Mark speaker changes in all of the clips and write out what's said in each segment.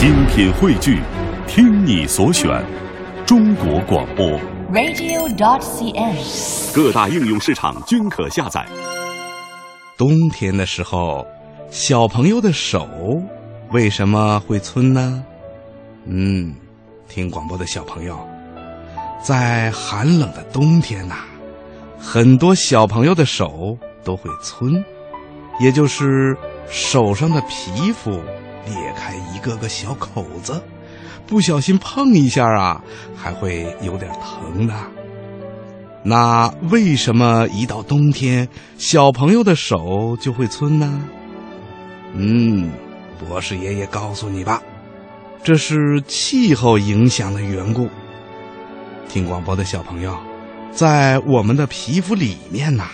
Speaker 1: 精品汇聚，听你所选，中国广播。
Speaker 2: radio.dot.cn，。
Speaker 1: 各大应用市场均可下载。
Speaker 3: 冬天的时候，小朋友的手为什么会皴呢？嗯，听广播的小朋友，在寒冷的冬天呐、很多小朋友的手都会皴，也就是手上的皮肤裂开一个个小口子，不小心碰一下啊，还会有点疼的。那为什么一到冬天，小朋友的手就会皴呢？嗯，博士爷爷告诉你吧，这是气候影响的缘故。听广播的小朋友，在我们的皮肤里面呐、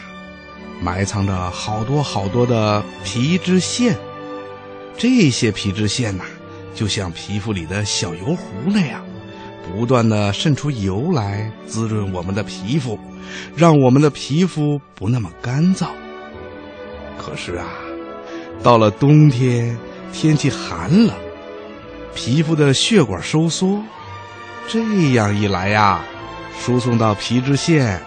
Speaker 3: 埋藏着好多好多的皮脂腺，这些皮脂腺呐、就像皮肤里的小油壶那样。不断的渗出油来，滋润我们的皮肤，让我们的皮肤不那么干燥。可是啊，到了冬天，天气寒冷，皮肤的血管收缩，这样一来呀，输送到皮脂腺，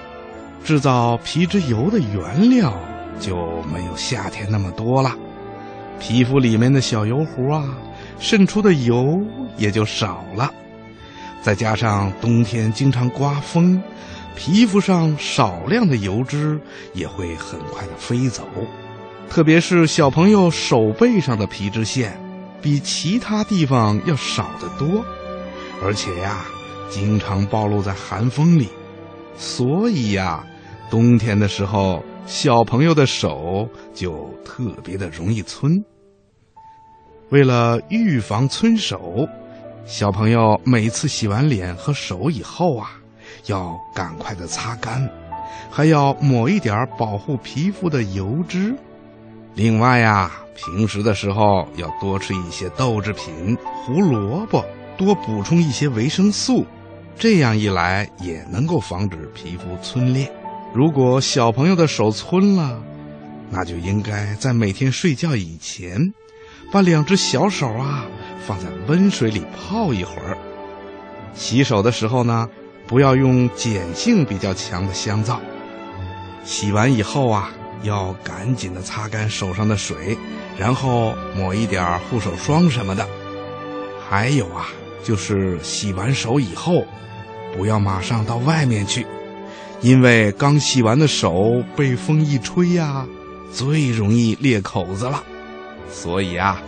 Speaker 3: 制造皮脂油的原料就没有夏天那么多了。皮肤里面的小油壶啊，渗出的油也就少了。再加上冬天经常刮风，皮肤上少量的油脂也会很快的飞走。特别是小朋友手背上的皮脂腺，比其他地方要少得多，而且呀，经常暴露在寒风里，所以呀，冬天的时候，小朋友的手就特别的容易皴。为了预防皴手，小朋友每次洗完脸和手以后啊，要赶快的擦干，还要抹一点保护皮肤的油脂。另外呀，平时的时候要多吃一些豆制品、胡萝卜，多补充一些维生素，这样一来也能够防止皮肤皴裂。如果小朋友的手皴了，那就应该在每天睡觉以前，把两只小手啊。放在温水里泡一会儿。洗手的时候呢，不要用碱性比较强的香皂。洗完以后啊，要赶紧的擦干手上的水，然后抹一点护手霜什么的。还有啊，就是洗完手以后，不要马上到外面去，因为刚洗完的手被风一吹呀、最容易裂口子了。所以啊，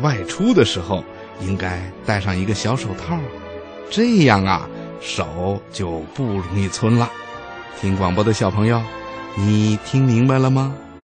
Speaker 3: 外出的时候。应该戴上一个小手套，这样啊，手就不容易皴了。听广播的小朋友，你听明白了吗？